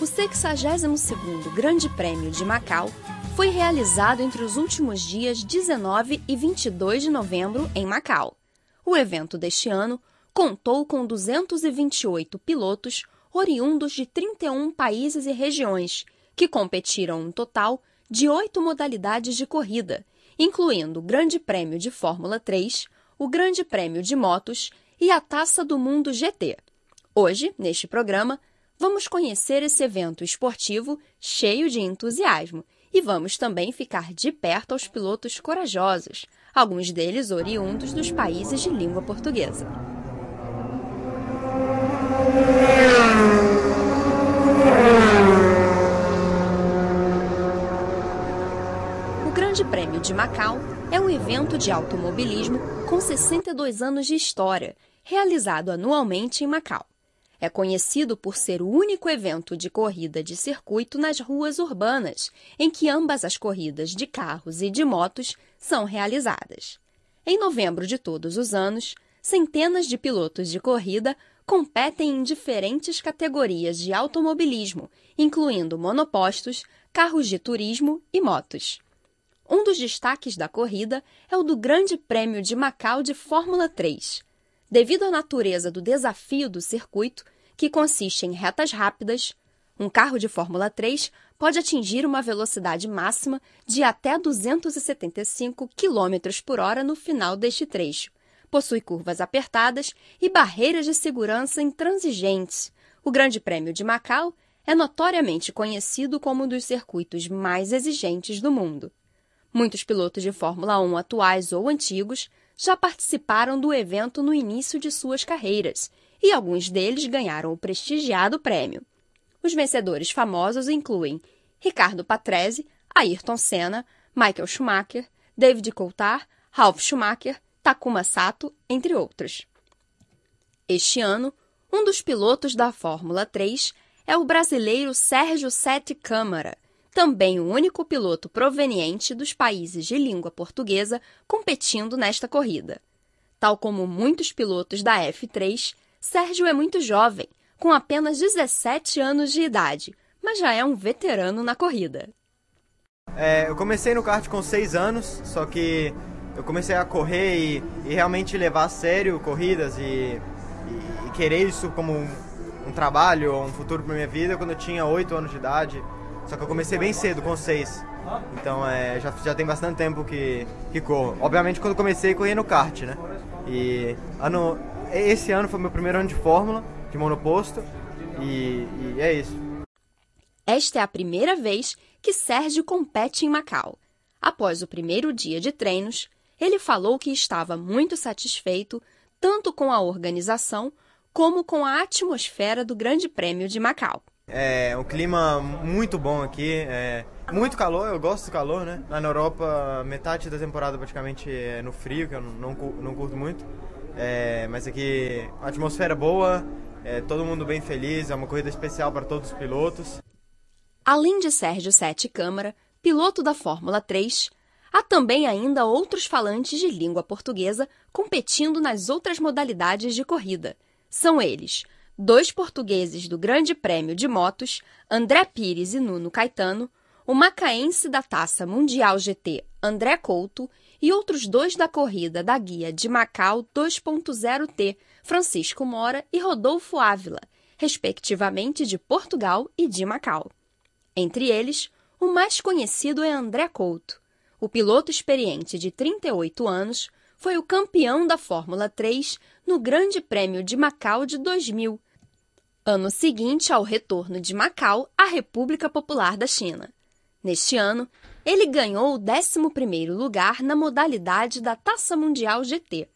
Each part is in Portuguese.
O 62º Grande Prêmio de Macau foi realizado entre os últimos dias 19 e 22 de novembro em Macau. O evento deste ano contou com 228 pilotos oriundos de 31 países e regiões, que competiram um total de oito modalidades de corrida, incluindo o Grande Prêmio de Fórmula 3, o Grande Prêmio de Motos e a Taça do Mundo GT. Hoje, neste programa, vamos conhecer esse evento esportivo cheio de entusiasmo e vamos também ficar de perto aos pilotos corajosos, alguns deles oriundos dos países de língua portuguesa. O Grande Prêmio de Macau é um evento de automobilismo com 62 anos de história, realizado anualmente em Macau. É conhecido por ser o único evento de corrida de circuito nas ruas urbanas, em que ambas as corridas de carros e de motos são realizadas. Em novembro de todos os anos, centenas de pilotos de corrida competem em diferentes categorias de automobilismo, incluindo monopostos, carros de turismo e motos. Um dos destaques da corrida é o do Grande Prêmio de Macau de Fórmula 3. Devido à natureza do desafio do circuito, que consiste em retas rápidas, um carro de Fórmula 3 pode atingir uma velocidade máxima de até 275 km por hora no final deste trecho. Possui curvas apertadas e barreiras de segurança intransigentes. O Grande Prêmio de Macau é notoriamente conhecido como um dos circuitos mais exigentes do mundo. Muitos pilotos de Fórmula 1 atuais ou antigos já participaram do evento no início de suas carreiras e alguns deles ganharam o prestigiado prêmio. Os vencedores famosos incluem Ricardo Patrese, Ayrton Senna, Michael Schumacher, David Coulthard, Ralf Schumacher, Takuma Sato, entre outros. Este ano, um dos pilotos da Fórmula 3 é o brasileiro Sérgio Sete Câmara, também o único piloto proveniente dos países de língua portuguesa competindo nesta corrida. Tal como muitos pilotos da F3, Sérgio é muito jovem, com apenas 17 anos de idade, mas já é um veterano na corrida. É, eu comecei no kart com 6 anos, só que eu comecei a correr e, e realmente levar a sério corridas e, e, e querer isso como um, um trabalho ou um futuro para minha vida quando eu tinha 8 anos de idade. Só que eu comecei bem cedo, com 6. Então é, já, já tem bastante tempo que, que corro. Obviamente quando comecei corria no kart, né? E ano, esse ano foi meu primeiro ano de Fórmula, de monoposto, e, e é isso. Esta é a primeira vez que Sérgio compete em Macau. Após o primeiro dia de treinos, ele falou que estava muito satisfeito tanto com a organização como com a atmosfera do Grande Prêmio de Macau. É um clima muito bom aqui, é muito calor, eu gosto do calor, né? Lá na Europa, metade da temporada praticamente é no frio, que eu não, não curto muito. É, mas aqui atmosfera boa, é, todo mundo bem feliz, é uma corrida especial para todos os pilotos. Além de Sérgio Sete Câmara, piloto da Fórmula 3, há também ainda outros falantes de língua portuguesa competindo nas outras modalidades de corrida. São eles dois portugueses do Grande Prêmio de Motos, André Pires e Nuno Caetano, o macaense da Taça Mundial GT, André Couto, e outros dois da corrida da Guia de Macau 2.0T, Francisco Mora e Rodolfo Ávila, respectivamente de Portugal e de Macau. Entre eles, o mais conhecido é André Couto. O piloto experiente de 38 anos foi o campeão da Fórmula 3 no Grande Prêmio de Macau de 2000, ano seguinte ao retorno de Macau à República Popular da China. Neste ano, ele ganhou o 11º lugar na modalidade da Taça Mundial GT.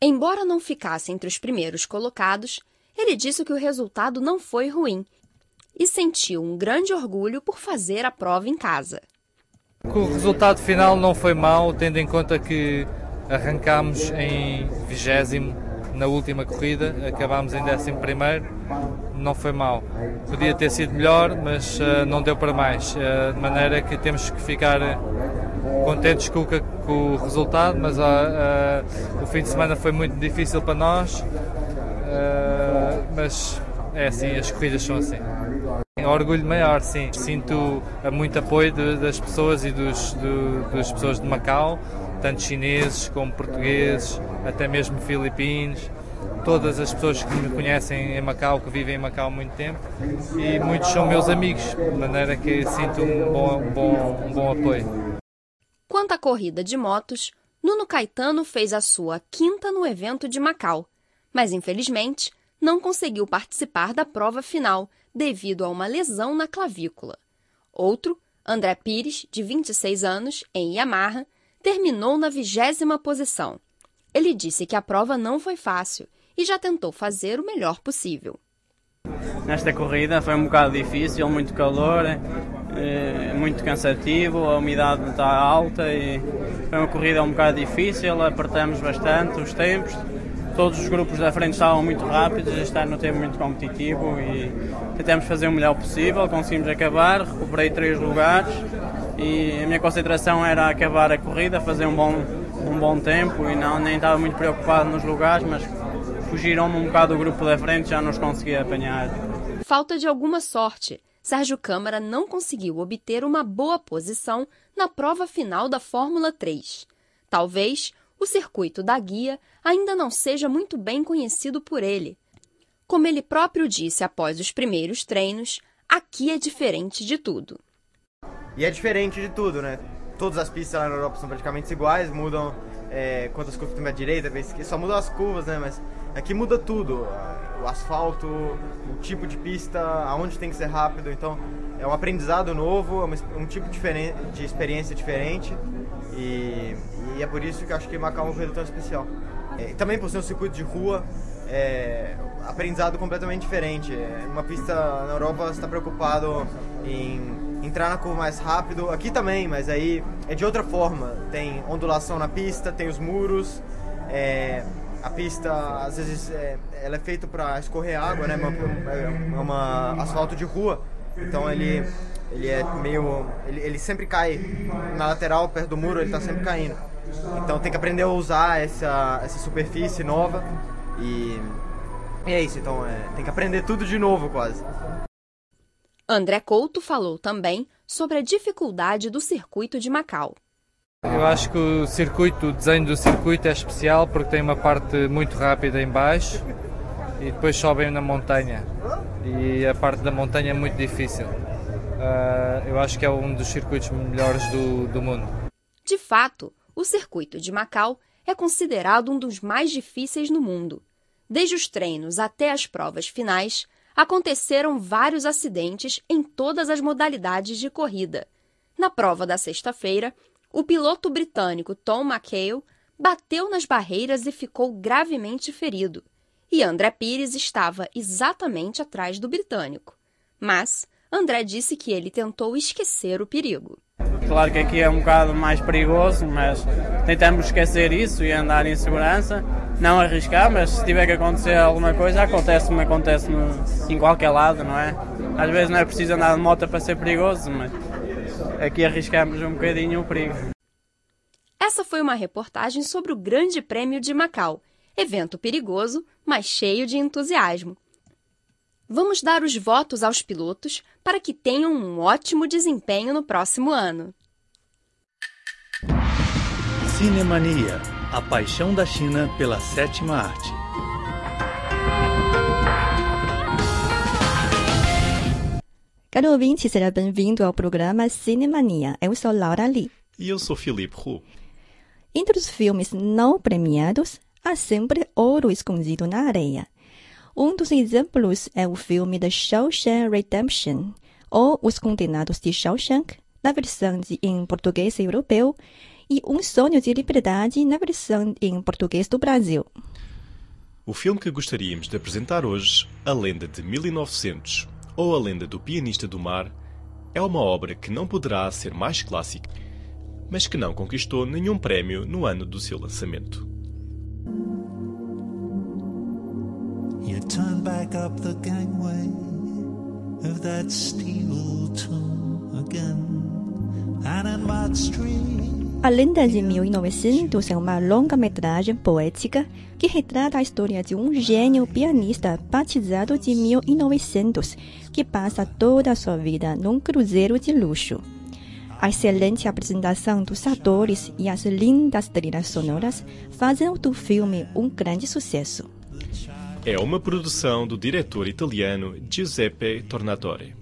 Embora não ficasse entre os primeiros colocados, ele disse que o resultado não foi ruim e sentiu um grande orgulho por fazer a prova em casa. O resultado final não foi mau, tendo em conta que arrancámos em vigésimo na última corrida, acabámos em 11 primeiro, não foi mal. Podia ter sido melhor, mas uh, não deu para mais, uh, de maneira que temos que ficar contentes com, com o resultado, mas uh, o fim de semana foi muito difícil para nós, mas é assim, as corridas são assim. Um orgulho maior, sim. Sinto muito apoio de, das pessoas e dos, do, das pessoas de Macau, tanto chineses como portugueses, até mesmo filipinos, todas as pessoas que me conhecem em Macau, que vivem em Macau há muito tempo, e muitos são meus amigos, de maneira que sinto um bom, bom, um bom apoio. Quanto à corrida de motos, Nuno Caetano fez a sua quinta no evento de Macau, mas infelizmente não conseguiu participar da prova final devido a uma lesão na clavícula. Outro, André Pires, de 26 anos, em Yamaha, terminou na vigésima posição. Ele disse que a prova não foi fácil e já tentou fazer o melhor possível. Nesta corrida foi um bocado difícil, muito calor, é, muito cansativo, a umidade está alta e foi uma corrida um bocado difícil, apertamos bastante os tempos. Todos os grupos da frente estavam muito rápidos, este ano tempo muito competitivo e tentamos fazer o melhor possível, conseguimos acabar, recuperei três lugares e a minha concentração era acabar a corrida, fazer um bom, um bom tempo e não, nem estava muito preocupado nos lugares, mas fugiram-me um bocado do grupo da frente, já nos consegui apanhar. Falta de alguma sorte. Sérgio Câmara não conseguiu obter uma boa posição na prova final da Fórmula 3. Talvez o circuito da guia ainda não seja muito bem conhecido por ele. Como ele próprio disse após os primeiros treinos, aqui é diferente de tudo. E é diferente de tudo, né? Todas as pistas lá na Europa são praticamente iguais, mudam é, quantas curvas tem a direita, só mudam as curvas, né? Mas aqui muda tudo. O asfalto, o tipo de pista, aonde tem que ser rápido. Então é um aprendizado novo, é um tipo de experiência diferente. E, e, é por isso que acho que Macau é uma corrida tão especial. É, também por ser um circuito de rua, é, aprendizado completamente diferente. É, uma pista na Europa está preocupado em entrar na curva mais rápido. Aqui também, mas aí é de outra forma. Tem ondulação na pista, tem os muros. É, a pista, às vezes, é, ela é feita para escorrer água, né? É uma, uma asfalto de rua. Então ele, ele é meio. Ele, ele sempre cai na lateral, perto do muro, ele está sempre caindo. Então tem que aprender a usar essa, essa superfície nova. E, e é isso, então é, tem que aprender tudo de novo quase. André Couto falou também sobre a dificuldade do circuito de Macau. Eu acho que o circuito, o desenho do circuito é especial porque tem uma parte muito rápida em baixo e depois sobem na montanha e a parte da montanha é muito difícil. Uh, eu acho que é um dos circuitos melhores do, do mundo. De fato, o circuito de Macau é considerado um dos mais difíceis no mundo. Desde os treinos até as provas finais, aconteceram vários acidentes em todas as modalidades de corrida. Na prova da sexta-feira, o piloto britânico Tom McHale bateu nas barreiras e ficou gravemente ferido. E André Pires estava exatamente atrás do britânico. Mas André disse que ele tentou esquecer o perigo. Claro que aqui é um bocado mais perigoso, mas tentamos esquecer isso e andar em segurança não arriscar, mas se tiver que acontecer alguma coisa, acontece como acontece no, em qualquer lado, não é? Às vezes não é preciso andar de moto para ser perigoso, mas aqui arriscamos um bocadinho o perigo. Essa foi uma reportagem sobre o Grande Prêmio de Macau, evento perigoso, mas cheio de entusiasmo. Vamos dar os votos aos pilotos para que tenham um ótimo desempenho no próximo ano. Cinemania a paixão da China pela sétima arte. Caro ouvinte, seja bem-vindo ao programa Cinemania. Eu sou Laura Lee. E eu sou Felipe Hu. Entre os filmes não premiados, há sempre ouro escondido na areia. Um dos exemplos é o filme The Shawshank Redemption, ou Os Condenados de Shawshank, na versão de, em português europeu, e Um Sonho de Liberdade, na versão em português do Brasil. O filme que gostaríamos de apresentar hoje, A Lenda de 1900, ou A Lenda do Pianista do Mar, é uma obra que não poderá ser mais clássica, mas que não conquistou nenhum prémio no ano do seu lançamento. You turn back up the gangway of that steel tomb again. And in Mott Street, A Lenda de 1900 é uma longa-metragem poética que retrata a história de um gênio pianista batizado de 1900 que passa toda a sua vida num cruzeiro de luxo. A excelente apresentação dos atores e as lindas trilhas sonoras fazem do filme um grande sucesso. É uma produção do diretor italiano Giuseppe Tornatore.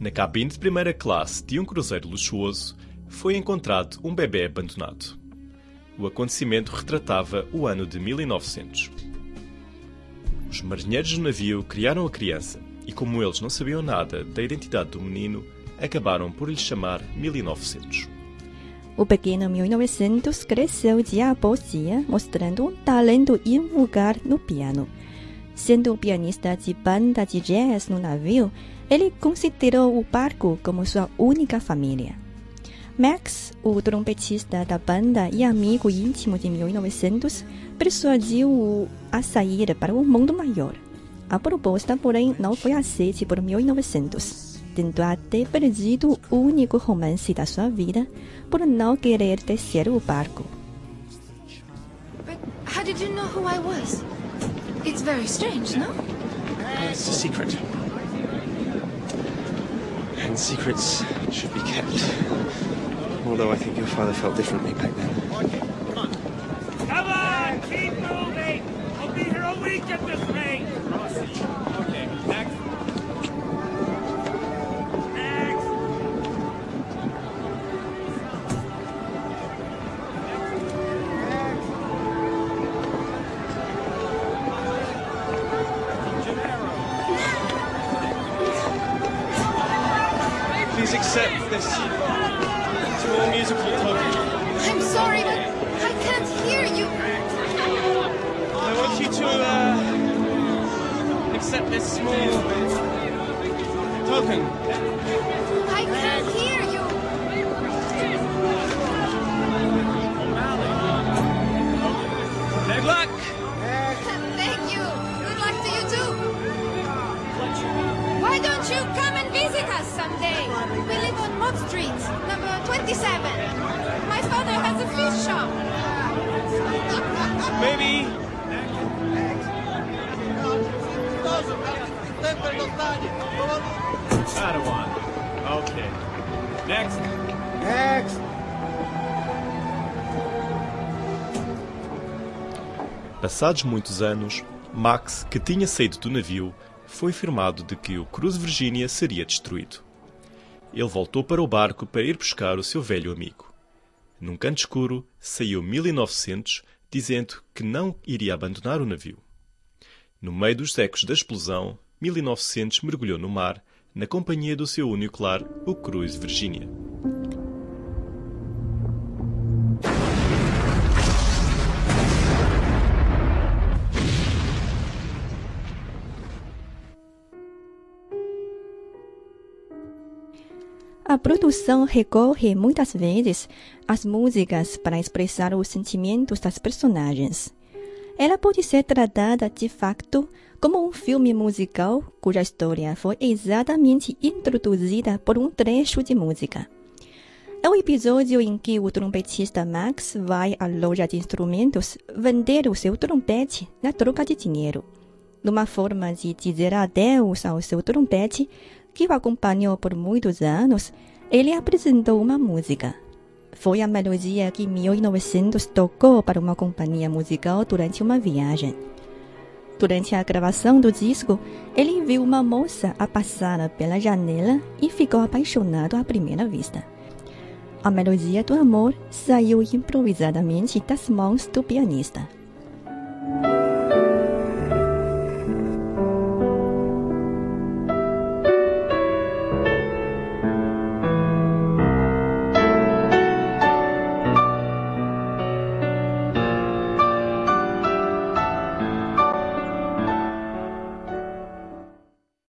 Na cabine de primeira classe de um cruzeiro luxuoso foi encontrado um bebê abandonado. O acontecimento retratava o ano de 1900. Os marinheiros do navio criaram a criança e, como eles não sabiam nada da identidade do menino, acabaram por lhe chamar 1900. O pequeno 1900 cresceu dia após dia, mostrando um talento invulgar no piano. Sendo pianista de banda de jazz no navio, ele considerou o barco como sua única família. Max, o trompetista da banda e amigo íntimo de 1900, persuadiu-o a sair para o mundo maior. A proposta, porém, não foi aceita por 1900, tendo até perdido o único romance da sua vida por não querer descer o barco. But how did you know who I was? It's very strange, no? It's a secret. And secrets should be kept. Although I think your father felt differently back then. Come on, keep moving. I'll be here a week at this rate. Okay, next. Please accept this musical token. I'm sorry, but I can't hear you. I want you to uh, accept this small token. I can't hear Next. Next! Passados muitos anos, Max, que tinha saído do navio, foi informado de que o Cruz Virginia seria destruído. Ele voltou para o barco para ir buscar o seu velho amigo. Num canto escuro, saiu 1900, dizendo que não iria abandonar o navio. No meio dos ecos da explosão, 1900 mergulhou no mar, na companhia do seu único lar, o Cruz Virginia. A produção recorre muitas vezes às músicas para expressar os sentimentos das personagens. Ela pode ser tratada de facto como um filme musical cuja história foi exatamente introduzida por um trecho de música. É o episódio em que o trompetista Max vai à loja de instrumentos vender o seu trompete na troca de dinheiro. Numa forma de dizer adeus ao seu trompete, que o acompanhou por muitos anos, ele apresentou uma música. Foi a melodia que 1900 tocou para uma companhia musical durante uma viagem. Durante a gravação do disco, ele viu uma moça a passar pela janela e ficou apaixonado à primeira vista. A melodia do amor saiu improvisadamente das mãos do pianista.